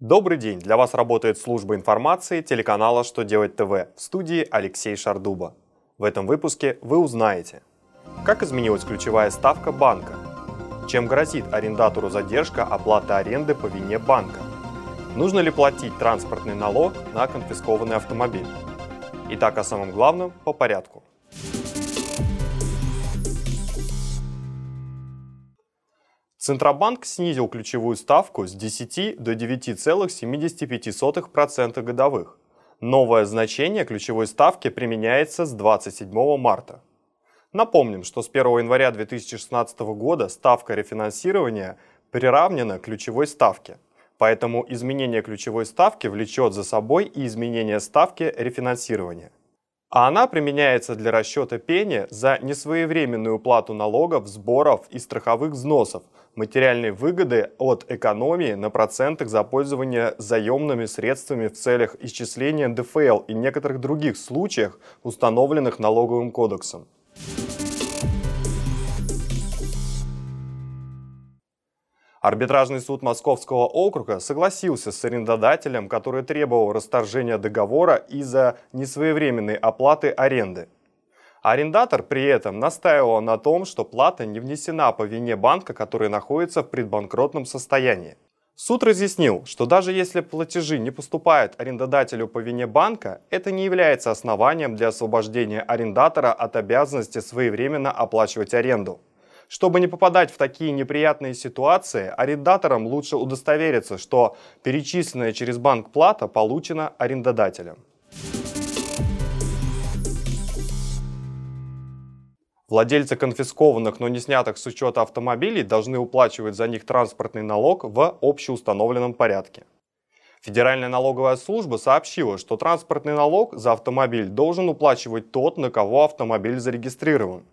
Добрый день! Для вас работает служба информации телеканала «Что делать ТВ» в студии Алексей Шардуба. В этом выпуске вы узнаете, как изменилась ключевая ставка банка, чем грозит арендатору задержка оплаты аренды по вине банка, нужно ли платить транспортный налог на конфискованный автомобиль. Итак, о самом главном по порядку. Центробанк снизил ключевую ставку с 10 до 9,75% годовых. Новое значение ключевой ставки применяется с 27 марта. Напомним, что с 1 января 2016 года ставка рефинансирования приравнена к ключевой ставке. Поэтому изменение ключевой ставки влечет за собой и изменение ставки рефинансирования. А она применяется для расчета пени за несвоевременную уплату налогов, сборов и страховых взносов – материальной выгоды от экономии на процентах за пользование заемными средствами в целях исчисления НДФЛ и некоторых других случаях, установленных налоговым кодексом. Арбитражный суд Московского округа согласился с арендодателем, который требовал расторжения договора из-за несвоевременной оплаты аренды. Арендатор при этом настаивал на том, что плата не внесена по вине банка, который находится в предбанкротном состоянии. Суд разъяснил, что даже если платежи не поступают арендодателю по вине банка, это не является основанием для освобождения арендатора от обязанности своевременно оплачивать аренду. Чтобы не попадать в такие неприятные ситуации, арендаторам лучше удостовериться, что перечисленная через банк плата получена арендодателем. Владельцы конфискованных, но не снятых с учета автомобилей должны уплачивать за них транспортный налог в общеустановленном порядке. Федеральная налоговая служба сообщила, что транспортный налог за автомобиль должен уплачивать тот, на кого автомобиль зарегистрирован.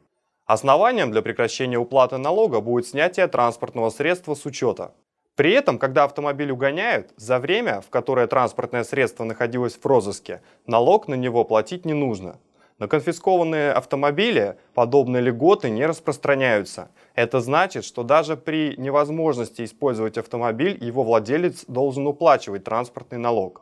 Основанием для прекращения уплаты налога будет снятие транспортного средства с учета. При этом, когда автомобиль угоняют, за время, в которое транспортное средство находилось в розыске, налог на него платить не нужно. На конфискованные автомобили подобные льготы не распространяются. Это значит, что даже при невозможности использовать автомобиль, его владелец должен уплачивать транспортный налог.